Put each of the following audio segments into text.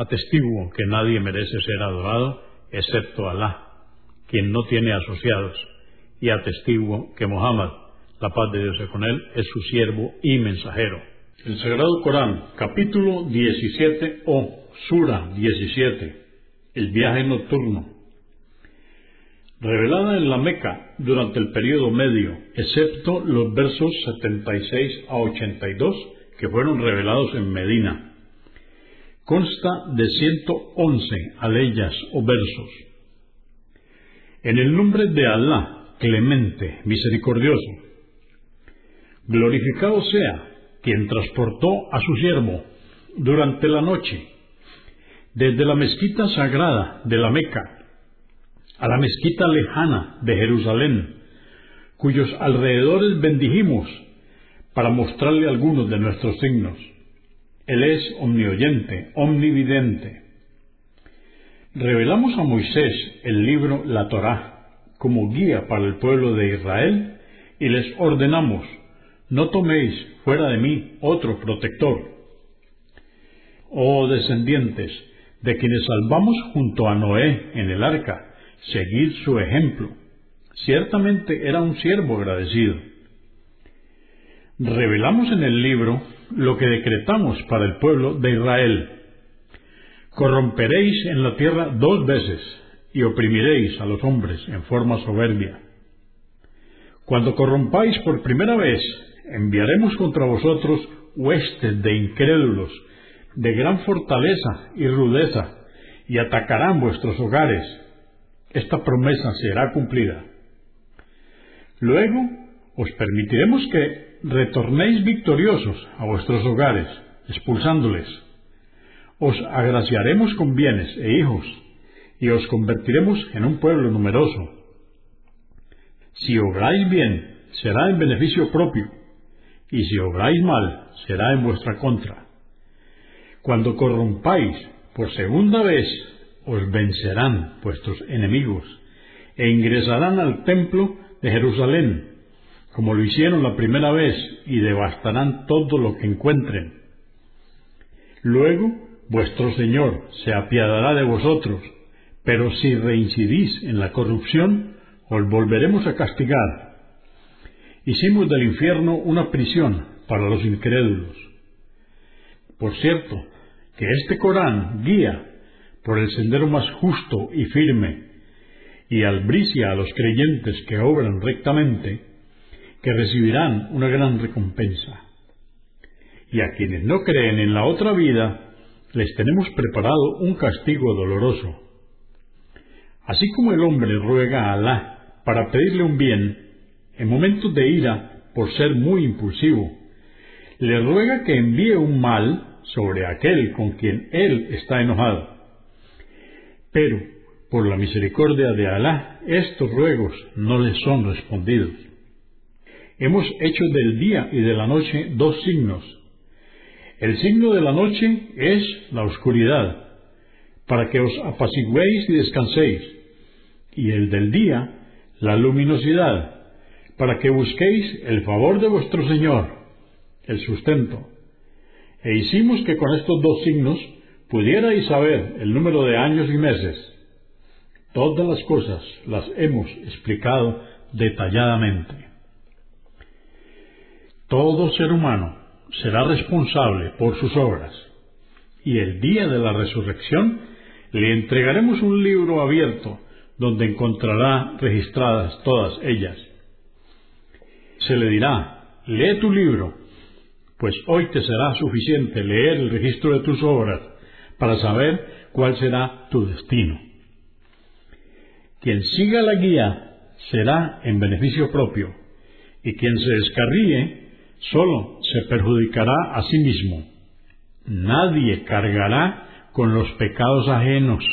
Atestiguo que nadie merece ser adorado excepto Alá, quien no tiene asociados, y atestiguo que Muhammad, la paz de Dios con él, es su siervo y mensajero. El Sagrado Corán, capítulo 17 o Sura 17, el viaje nocturno. Revelada en la Meca durante el periodo medio, excepto los versos 76 a 82 que fueron revelados en Medina consta de 111 aleyas o versos. En el nombre de Alá, clemente, misericordioso, glorificado sea quien transportó a su siervo durante la noche desde la mezquita sagrada de la Meca a la mezquita lejana de Jerusalén, cuyos alrededores bendijimos para mostrarle algunos de nuestros signos él es omnioyente, omnividente. Revelamos a Moisés el libro La Torá como guía para el pueblo de Israel y les ordenamos, no toméis fuera de mí otro protector. Oh descendientes, de quienes salvamos junto a Noé en el arca, seguid su ejemplo. Ciertamente era un siervo agradecido. Revelamos en el libro lo que decretamos para el pueblo de Israel. Corromperéis en la tierra dos veces y oprimiréis a los hombres en forma soberbia. Cuando corrompáis por primera vez, enviaremos contra vosotros huestes de incrédulos, de gran fortaleza y rudeza, y atacarán vuestros hogares. Esta promesa será cumplida. Luego os permitiremos que retornéis victoriosos a vuestros hogares, expulsándoles. Os agraciaremos con bienes e hijos, y os convertiremos en un pueblo numeroso. Si obráis bien, será en beneficio propio, y si obráis mal, será en vuestra contra. Cuando corrompáis por segunda vez, os vencerán vuestros enemigos, e ingresarán al templo de Jerusalén, como lo hicieron la primera vez, y devastarán todo lo que encuentren. Luego vuestro Señor se apiadará de vosotros, pero si reincidís en la corrupción, os volveremos a castigar. Hicimos del infierno una prisión para los incrédulos. Por cierto, que este Corán guía por el sendero más justo y firme, y albricia a los creyentes que obran rectamente, que recibirán una gran recompensa. Y a quienes no creen en la otra vida, les tenemos preparado un castigo doloroso. Así como el hombre ruega a Alá para pedirle un bien, en momentos de ira, por ser muy impulsivo, le ruega que envíe un mal sobre aquel con quien él está enojado. Pero, por la misericordia de Alá, estos ruegos no les son respondidos. Hemos hecho del día y de la noche dos signos. El signo de la noche es la oscuridad, para que os apaciguéis y descanséis, y el del día, la luminosidad, para que busquéis el favor de vuestro Señor, el sustento. E hicimos que con estos dos signos pudierais saber el número de años y meses. Todas las cosas las hemos explicado detalladamente. Todo ser humano será responsable por sus obras, y el día de la resurrección le entregaremos un libro abierto donde encontrará registradas todas ellas. Se le dirá, lee tu libro, pues hoy te será suficiente leer el registro de tus obras para saber cuál será tu destino. Quien siga la guía será en beneficio propio, y quien se descarríe solo se perjudicará a sí mismo. Nadie cargará con los pecados ajenos.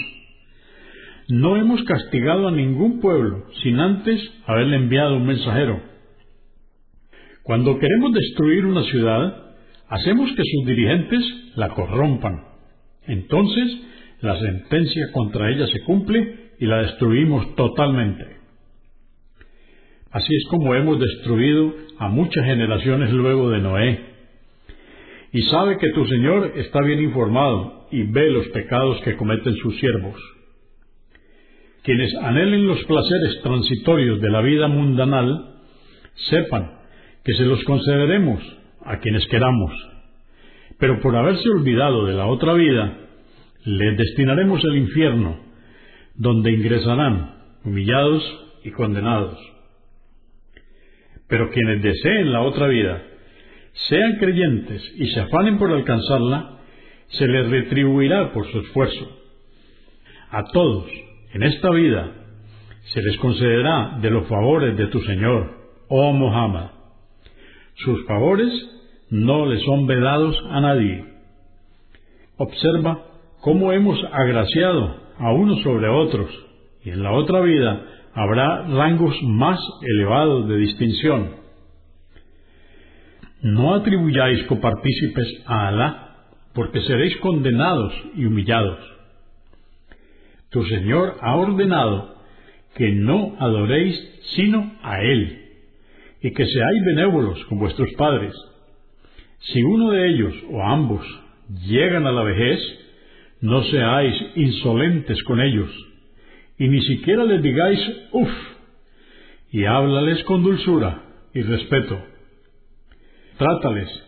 No hemos castigado a ningún pueblo sin antes haberle enviado un mensajero. Cuando queremos destruir una ciudad, hacemos que sus dirigentes la corrompan. Entonces, la sentencia contra ella se cumple y la destruimos totalmente. Así es como hemos destruido a muchas generaciones luego de Noé. Y sabe que tu Señor está bien informado y ve los pecados que cometen sus siervos. Quienes anhelen los placeres transitorios de la vida mundanal, sepan que se los concederemos a quienes queramos. Pero por haberse olvidado de la otra vida, les destinaremos el infierno, donde ingresarán humillados y condenados. Pero quienes deseen la otra vida, sean creyentes y se afanen por alcanzarla, se les retribuirá por su esfuerzo. A todos, en esta vida, se les concederá de los favores de tu Señor, oh Muhammad. Sus favores no les son vedados a nadie. Observa cómo hemos agraciado a unos sobre otros, y en la otra vida habrá rangos más elevados de distinción. No atribuyáis copartícipes a Alá, porque seréis condenados y humillados. Tu Señor ha ordenado que no adoréis sino a Él, y que seáis benévolos con vuestros padres. Si uno de ellos o ambos llegan a la vejez, no seáis insolentes con ellos, y ni siquiera les digáis uff, y háblales con dulzura y respeto. Trátales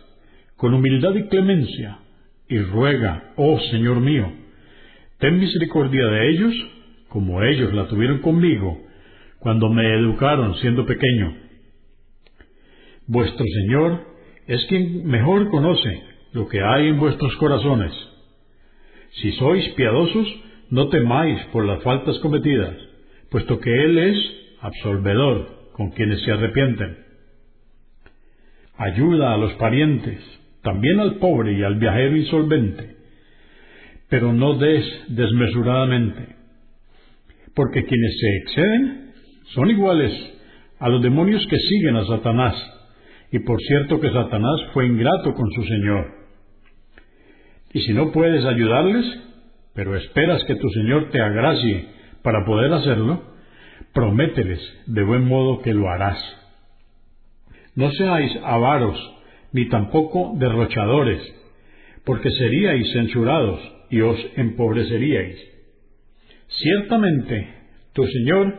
con humildad y clemencia, y ruega, oh Señor mío, ten misericordia de ellos, como ellos la tuvieron conmigo, cuando me educaron siendo pequeño. Vuestro Señor es quien mejor conoce lo que hay en vuestros corazones si sois piadosos, no temáis por las faltas cometidas, puesto que Él es absolvedor con quienes se arrepienten. Ayuda a los parientes, también al pobre y al viajero insolvente, pero no des desmesuradamente, porque quienes se exceden son iguales a los demonios que siguen a Satanás, y por cierto que Satanás fue ingrato con su Señor. Y si no puedes ayudarles, pero esperas que tu Señor te agracie para poder hacerlo, promételes de buen modo que lo harás. No seáis avaros, ni tampoco derrochadores, porque seríais censurados y os empobreceríais. Ciertamente, tu Señor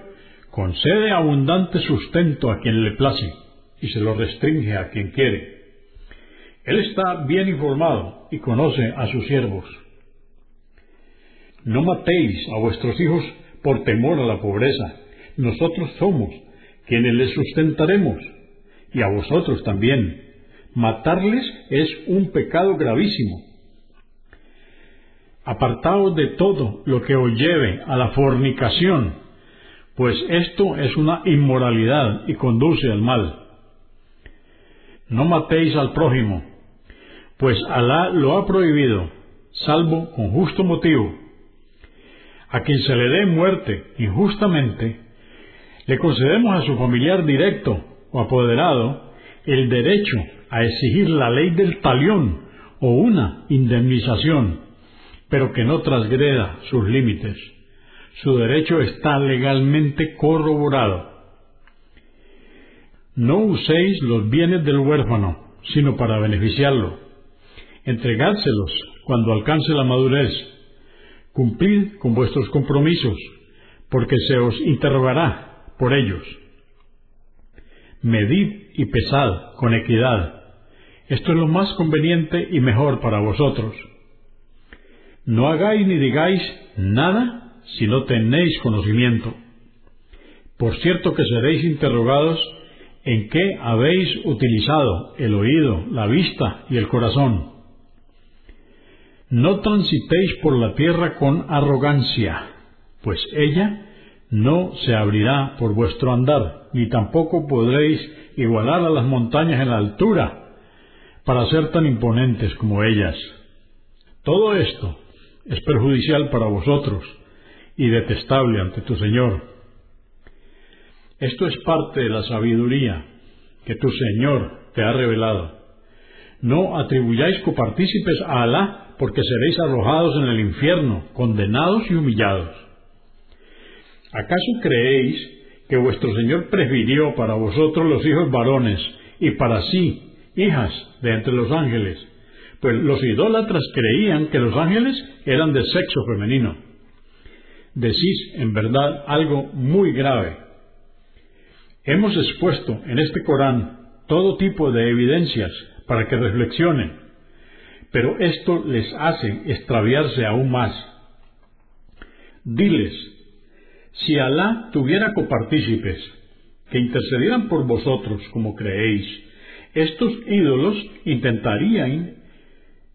concede abundante sustento a quien le place y se lo restringe a quien quiere. Él está bien informado y conoce a sus siervos. No matéis a vuestros hijos por temor a la pobreza. Nosotros somos quienes les sustentaremos, y a vosotros también. Matarles es un pecado gravísimo. Apartaos de todo lo que os lleve a la fornicación, pues esto es una inmoralidad y conduce al mal. No matéis al prójimo, pues Alá lo ha prohibido, salvo con justo motivo. A quien se le dé muerte injustamente, le concedemos a su familiar directo o apoderado el derecho a exigir la ley del talión o una indemnización, pero que no transgreda sus límites. Su derecho está legalmente corroborado. No uséis los bienes del huérfano, sino para beneficiarlo entregádselos cuando alcance la madurez. Cumplid con vuestros compromisos, porque se os interrogará por ellos. Medid y pesad con equidad. Esto es lo más conveniente y mejor para vosotros. No hagáis ni digáis nada si no tenéis conocimiento. Por cierto que seréis interrogados en qué habéis utilizado el oído, la vista y el corazón. No transitéis por la tierra con arrogancia, pues ella no se abrirá por vuestro andar, ni tampoco podréis igualar a las montañas en la altura para ser tan imponentes como ellas. Todo esto es perjudicial para vosotros y detestable ante tu Señor. Esto es parte de la sabiduría que tu Señor te ha revelado. No atribuyáis copartícipes a Alá porque seréis arrojados en el infierno, condenados y humillados. ¿Acaso creéis que vuestro Señor prefirió para vosotros los hijos varones y para sí hijas de entre los ángeles? Pues los idólatras creían que los ángeles eran de sexo femenino. Decís, en verdad, algo muy grave. Hemos expuesto en este Corán todo tipo de evidencias para que reflexionen, pero esto les hace extraviarse aún más. Diles, si Alá tuviera copartícipes que intercedieran por vosotros como creéis, estos ídolos intentarían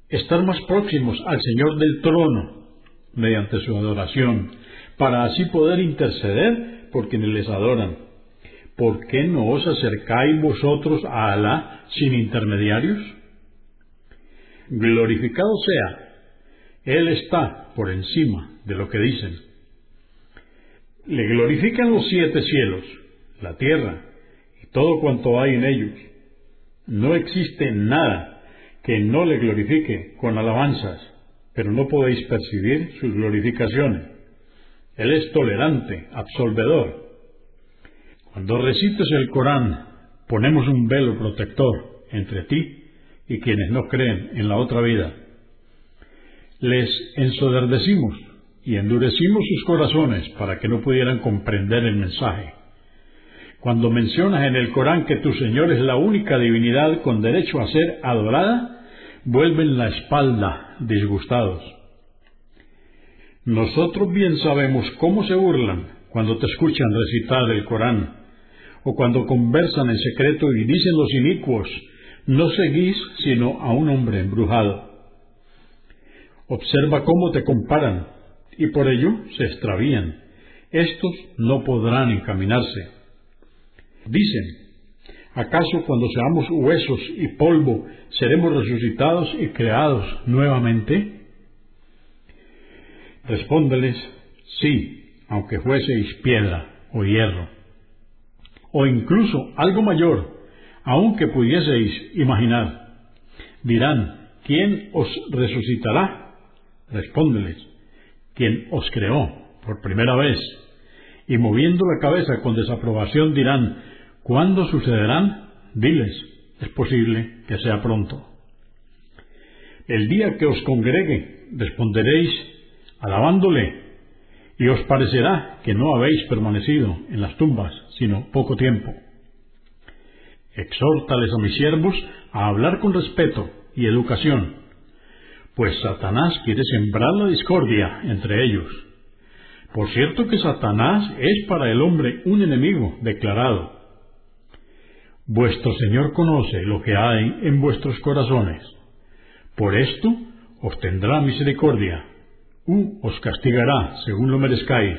estar más próximos al Señor del trono mediante su adoración, para así poder interceder por quienes les adoran. ¿Por qué no os acercáis vosotros a Alá sin intermediarios? Glorificado sea, Él está por encima de lo que dicen. Le glorifican los siete cielos, la tierra y todo cuanto hay en ellos. No existe nada que no le glorifique con alabanzas, pero no podéis percibir sus glorificaciones. Él es tolerante, absolvedor. Cuando recites el Corán, ponemos un velo protector entre ti y quienes no creen en la otra vida. Les ensoderdecimos y endurecimos sus corazones para que no pudieran comprender el mensaje. Cuando mencionas en el Corán que tu Señor es la única divinidad con derecho a ser adorada, vuelven la espalda disgustados. Nosotros bien sabemos cómo se burlan cuando te escuchan recitar el Corán, o cuando conversan en secreto y dicen los inicuos, no seguís sino a un hombre embrujado. Observa cómo te comparan, y por ello se extravían. Estos no podrán encaminarse. Dicen, ¿acaso cuando seamos huesos y polvo seremos resucitados y creados nuevamente? Respóndeles, sí, aunque fueseis piedra o hierro, o incluso algo mayor, aunque pudieseis imaginar. Dirán, ¿quién os resucitará? Respóndeles, quien os creó por primera vez. Y moviendo la cabeza con desaprobación dirán, ¿cuándo sucederán? Diles, es posible que sea pronto. El día que os congregue, responderéis, alabándole, y os parecerá que no habéis permanecido en las tumbas, sino poco tiempo. Exhórtales a mis siervos a hablar con respeto y educación, pues Satanás quiere sembrar la discordia entre ellos. Por cierto que Satanás es para el hombre un enemigo declarado. Vuestro Señor conoce lo que hay en vuestros corazones. Por esto os tendrá misericordia, u os castigará según lo merezcáis.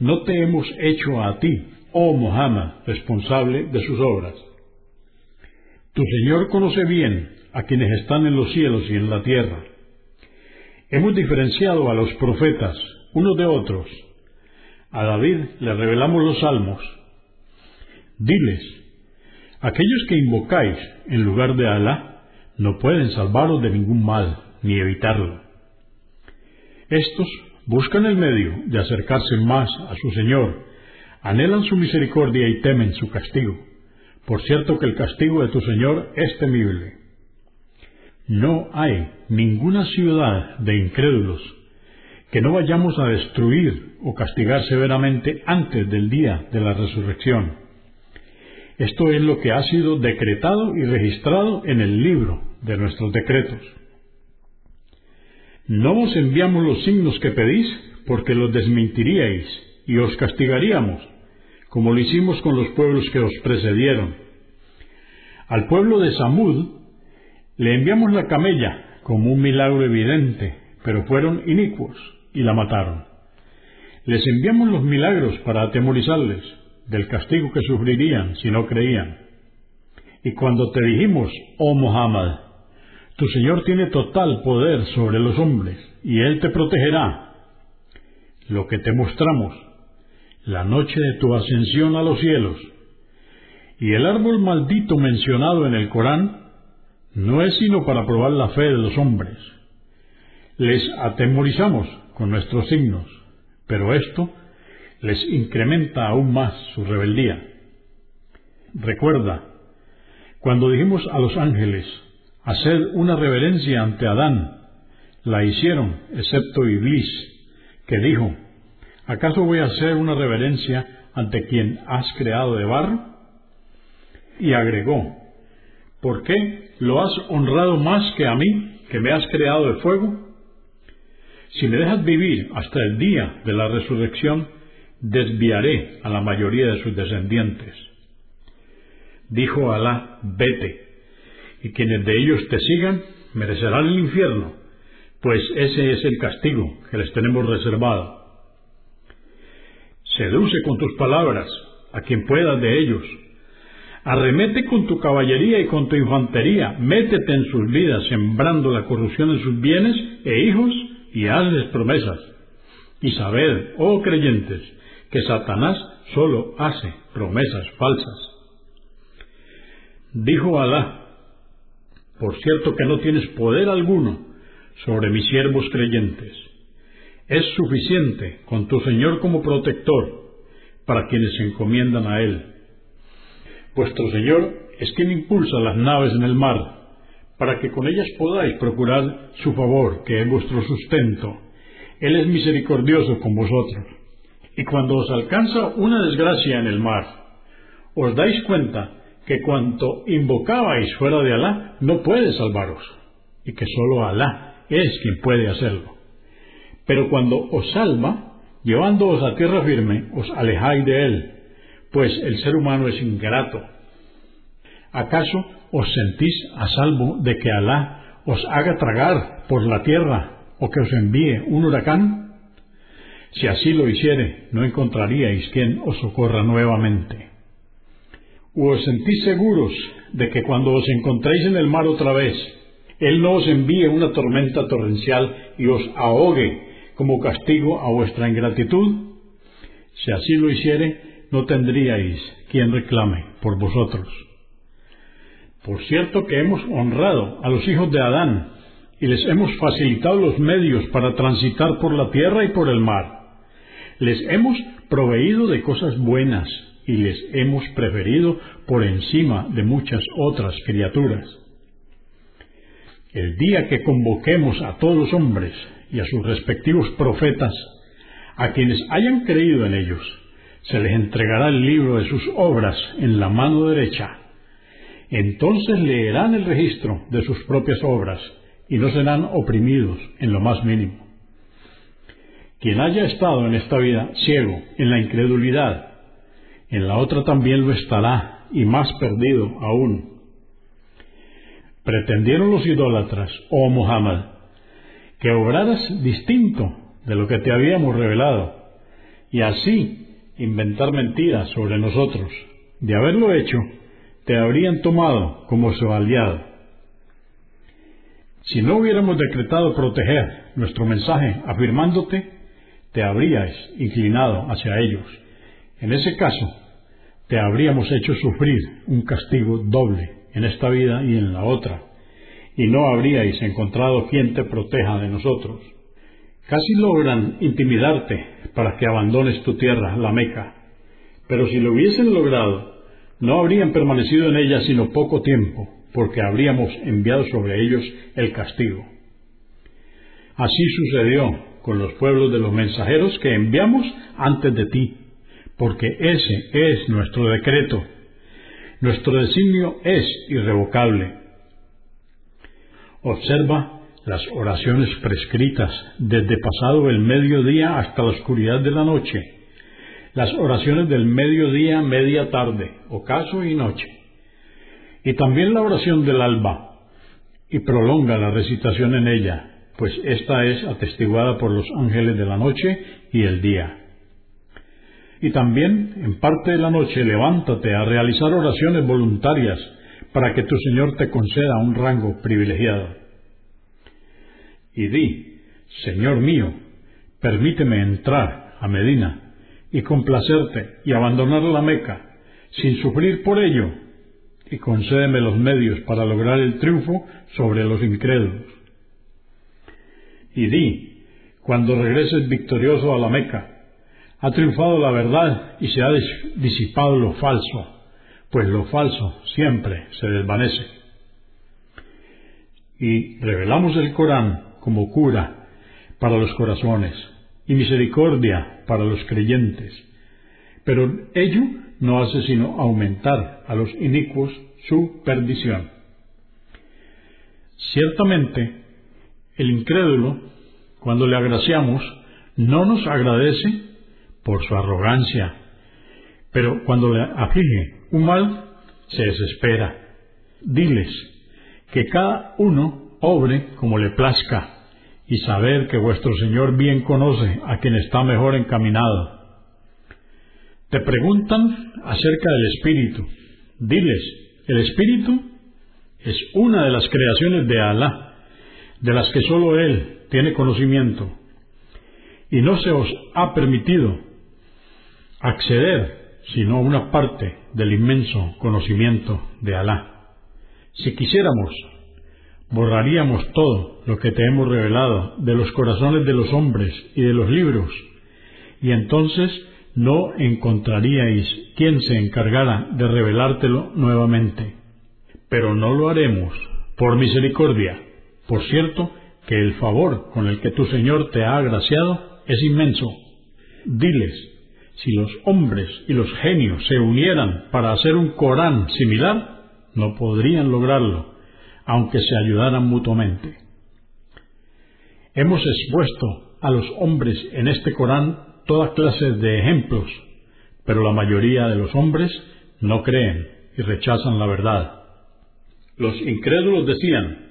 No te hemos hecho a ti, oh Muhammad, responsable de sus obras. Tu Señor conoce bien a quienes están en los cielos y en la tierra. Hemos diferenciado a los profetas unos de otros. A David le revelamos los salmos. Diles, aquellos que invocáis en lugar de Alá no pueden salvaros de ningún mal ni evitarlo. Estos buscan el medio de acercarse más a su Señor, anhelan su misericordia y temen su castigo. Por cierto que el castigo de tu Señor es temible. No hay ninguna ciudad de incrédulos que no vayamos a destruir o castigar severamente antes del día de la resurrección. Esto es lo que ha sido decretado y registrado en el libro de nuestros decretos. No os enviamos los signos que pedís porque los desmentiríais y os castigaríamos, como lo hicimos con los pueblos que os precedieron. Al pueblo de Samud le enviamos la camella como un milagro evidente, pero fueron inicuos y la mataron. Les enviamos los milagros para atemorizarles del castigo que sufrirían si no creían. Y cuando te dijimos, oh Muhammad, tu Señor tiene total poder sobre los hombres y Él te protegerá, lo que te mostramos, la noche de tu ascensión a los cielos, y el árbol maldito mencionado en el Corán, no es sino para probar la fe de los hombres. Les atemorizamos con nuestros signos, pero esto les incrementa aún más su rebeldía. Recuerda, cuando dijimos a los ángeles, hacer una reverencia ante Adán, la hicieron, excepto Iblis, que dijo, ¿acaso voy a hacer una reverencia ante quien has creado de barro? Y agregó, ¿por qué lo has honrado más que a mí, que me has creado de fuego? Si me dejas vivir hasta el día de la resurrección, desviaré a la mayoría de sus descendientes. Dijo Alá, vete, y quienes de ellos te sigan merecerán el infierno, pues ese es el castigo que les tenemos reservado. Seduce con tus palabras a quien puedas de ellos. Arremete con tu caballería y con tu infantería, métete en sus vidas, sembrando la corrupción en sus bienes e hijos, y hazles promesas. Y sabed, oh creyentes, que Satanás solo hace promesas falsas. Dijo Alá, por cierto que no tienes poder alguno sobre mis siervos creyentes. Es suficiente con tu Señor como protector para quienes se encomiendan a Él. Vuestro Señor es quien impulsa las naves en el mar, para que con ellas podáis procurar su favor, que es vuestro sustento. Él es misericordioso con vosotros. Y cuando os alcanza una desgracia en el mar, os dais cuenta que cuanto invocabais fuera de Alá no puede salvaros, y que sólo Alá es quien puede hacerlo. Pero cuando os salva, llevándoos a tierra firme, os alejáis de él, pues el ser humano es ingrato. ¿Acaso os sentís a salvo de que Alá os haga tragar por la tierra o que os envíe un huracán? Si así lo hiciere, no encontraríais quien os socorra nuevamente. ¿O os sentís seguros de que cuando os encontréis en el mar otra vez, Él no os envíe una tormenta torrencial y os ahogue como castigo a vuestra ingratitud? Si así lo hiciere, no tendríais quien reclame por vosotros. Por cierto que hemos honrado a los hijos de Adán y les hemos facilitado los medios para transitar por la tierra y por el mar. Les hemos proveído de cosas buenas y les hemos preferido por encima de muchas otras criaturas. El día que convoquemos a todos los hombres y a sus respectivos profetas, a quienes hayan creído en ellos, se les entregará el libro de sus obras en la mano derecha. Entonces leerán el registro de sus propias obras y no serán oprimidos en lo más mínimo. Quien haya estado en esta vida ciego, en la incredulidad, en la otra también lo estará, y más perdido aún. Pretendieron los idólatras, oh Muhammad, que obraras distinto de lo que te habíamos revelado, y así inventar mentiras sobre nosotros. De haberlo hecho, te habrían tomado como su aliado. Si no hubiéramos decretado proteger nuestro mensaje afirmándote, te habrías inclinado hacia ellos. En ese caso, te habríamos hecho sufrir un castigo doble en esta vida y en la otra, y no habríais encontrado quien te proteja de nosotros. Casi logran intimidarte para que abandones tu tierra, la Meca, pero si lo hubiesen logrado, no habrían permanecido en ella sino poco tiempo, porque habríamos enviado sobre ellos el castigo. Así sucedió con los pueblos de los mensajeros que enviamos antes de ti, porque ese es nuestro decreto. Nuestro designio es irrevocable. Observa las oraciones prescritas desde pasado el mediodía hasta la oscuridad de la noche, las oraciones del mediodía, media tarde, ocaso y noche, y también la oración del alba, y prolonga la recitación en ella, pues esta es atestiguada por los ángeles de la noche y el día. Y también, en parte de la noche, levántate a realizar oraciones voluntarias para que tu Señor te conceda un rango privilegiado. Y di, Señor mío, permíteme entrar a Medina y complacerte y abandonar la Meca, sin sufrir por ello, y concédeme los medios para lograr el triunfo sobre los incrédulos. Y di, cuando regreses victorioso a la Meca, ha triunfado la verdad y se ha disipado lo falso, pues lo falso siempre se desvanece. Y revelamos el Corán como cura para los corazones y misericordia para los creyentes, pero ello no hace sino aumentar a los inicuos su perdición. Ciertamente, el incrédulo, cuando le agraciamos, no nos agradece por su arrogancia, pero cuando le aflige mal, se desespera. Diles que cada uno obre como le plazca, y saber que vuestro Señor bien conoce a quien está mejor encaminado. Te preguntan acerca del Espíritu. Diles, el Espíritu es una de las creaciones de Alá, de las que sólo Él tiene conocimiento, y no se os ha permitido acceder sino una parte del inmenso conocimiento de Alá. Si quisiéramos, borraríamos todo lo que te hemos revelado de los corazones de los hombres y de los libros, y entonces no encontraríais quien se encargara de revelártelo nuevamente. Pero no lo haremos por misericordia. Por cierto, que el favor con el que tu Señor te ha agraciado es inmenso. Diles, si los hombres y los genios se unieran para hacer un Corán similar, no podrían lograrlo, aunque se ayudaran mutuamente. Hemos expuesto a los hombres en este Corán toda clase de ejemplos, pero la mayoría de los hombres no creen y rechazan la verdad. Los incrédulos decían,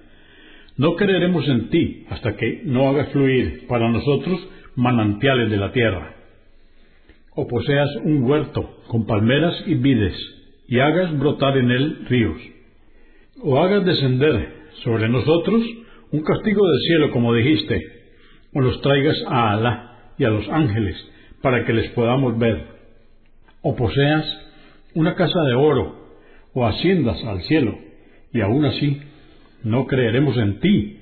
no creeremos en ti hasta que no hagas fluir para nosotros manantiales de la tierra o poseas un huerto con palmeras y vides, y hagas brotar en él ríos, o hagas descender sobre nosotros un castigo del cielo, como dijiste, o los traigas a Alá y a los ángeles, para que les podamos ver, o poseas una casa de oro, o haciendas al cielo, y aún así no creeremos en ti,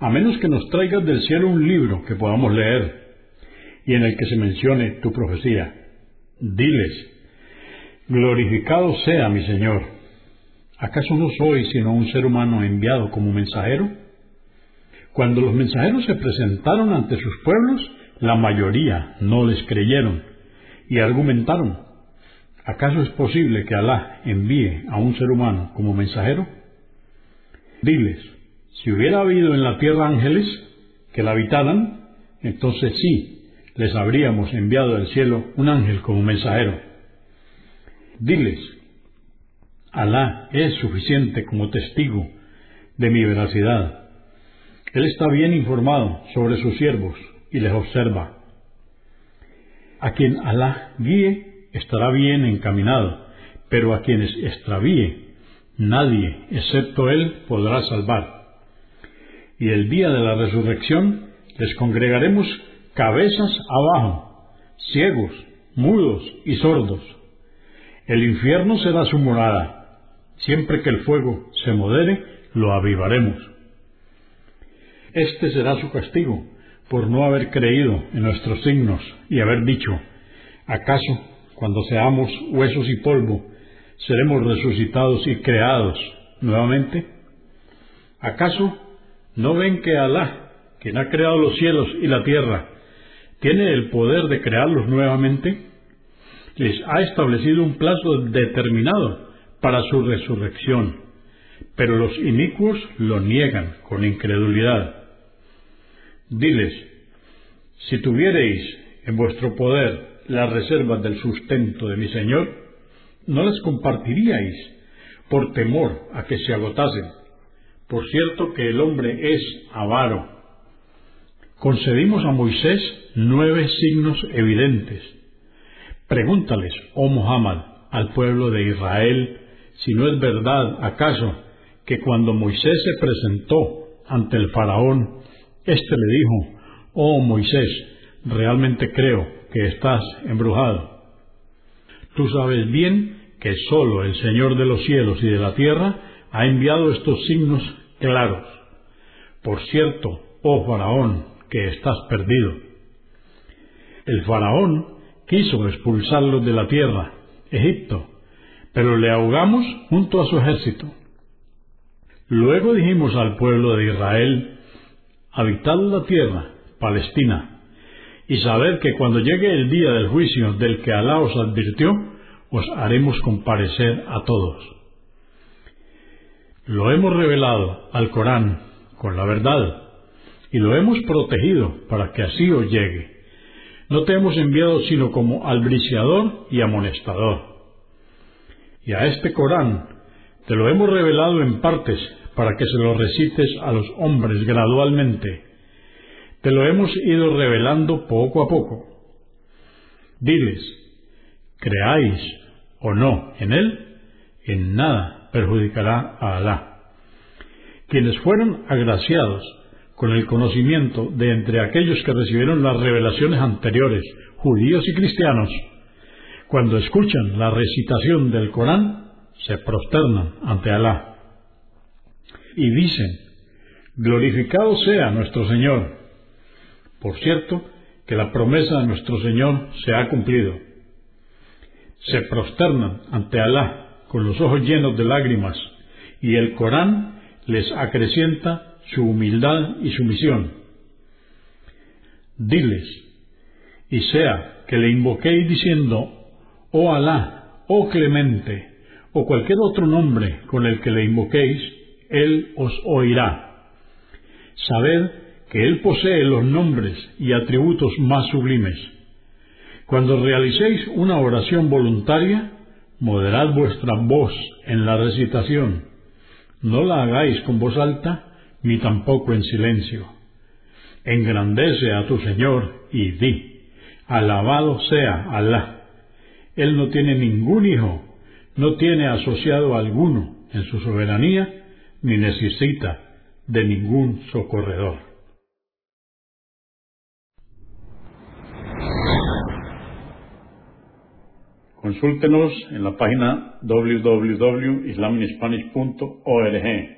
a menos que nos traigas del cielo un libro que podamos leer y en el que se mencione tu profecía. Diles, glorificado sea mi Señor. ¿Acaso no soy sino un ser humano enviado como mensajero? Cuando los mensajeros se presentaron ante sus pueblos, la mayoría no les creyeron y argumentaron, ¿acaso es posible que Alá envíe a un ser humano como mensajero? Diles, si hubiera habido en la tierra ángeles que la habitaran, entonces sí, les habríamos enviado del cielo un ángel como mensajero. Diles, Alá es suficiente como testigo de mi veracidad. Él está bien informado sobre sus siervos y les observa. A quien Alá guíe estará bien encaminado, pero a quienes extravíe, nadie, excepto Él, podrá salvar. Y el día de la resurrección les congregaremos cabezas abajo, ciegos, mudos y sordos. El infierno será su morada. Siempre que el fuego se modere, lo avivaremos. Este será su castigo por no haber creído en nuestros signos y haber dicho, ¿acaso cuando seamos huesos y polvo seremos resucitados y creados nuevamente? ¿Acaso no ven que Alá, quien ha creado los cielos y la tierra, tiene el poder de crearlos nuevamente, les ha establecido un plazo determinado para su resurrección, pero los inicuos lo niegan con incredulidad. Diles, si tuviereis en vuestro poder las reservas del sustento de mi Señor, no las compartiríais por temor a que se agotasen. Por cierto que el hombre es avaro. Concedimos a Moisés nueve signos evidentes. Pregúntales, oh Muhammad, al pueblo de Israel, si no es verdad, acaso, que cuando Moisés se presentó ante el faraón, éste le dijo, oh Moisés, realmente creo que estás embrujado. Tú sabes bien que sólo el Señor de los cielos y de la tierra ha enviado estos signos claros. Por cierto, oh faraón, que estás perdido. El faraón quiso expulsarlos de la tierra, Egipto, pero le ahogamos junto a su ejército. Luego dijimos al pueblo de Israel, habitad la tierra, Palestina, y saber que cuando llegue el día del juicio del que Alá os advirtió, os haremos comparecer a todos. Lo hemos revelado al Corán con la verdad y lo hemos protegido para que así os llegue. No te hemos enviado sino como albriciador y amonestador. Y a este Corán te lo hemos revelado en partes para que se lo recites a los hombres gradualmente. Te lo hemos ido revelando poco a poco. Diles, creáis o no en él, en nada perjudicará a Alá. Quienes fueron agraciados con el conocimiento de entre aquellos que recibieron las revelaciones anteriores, judíos y cristianos, cuando escuchan la recitación del Corán, se prosternan ante Alá y dicen, glorificado sea nuestro Señor. Por cierto, que la promesa de nuestro Señor se ha cumplido. Se prosternan ante Alá con los ojos llenos de lágrimas y el Corán les acrecienta su humildad y sumisión. Diles, y sea que le invoquéis diciendo, oh Alá, oh Clemente, o cualquier otro nombre con el que le invoquéis, Él os oirá. Sabed que Él posee los nombres y atributos más sublimes. Cuando realicéis una oración voluntaria, moderad vuestra voz en la recitación. No la hagáis con voz alta ni tampoco en silencio. Engrandece a tu Señor y di, alabado sea Alá. Él no tiene ningún hijo, no tiene asociado alguno en su soberanía, ni necesita de ningún socorredor. Consúltenos en la página www.islaminspanish.org.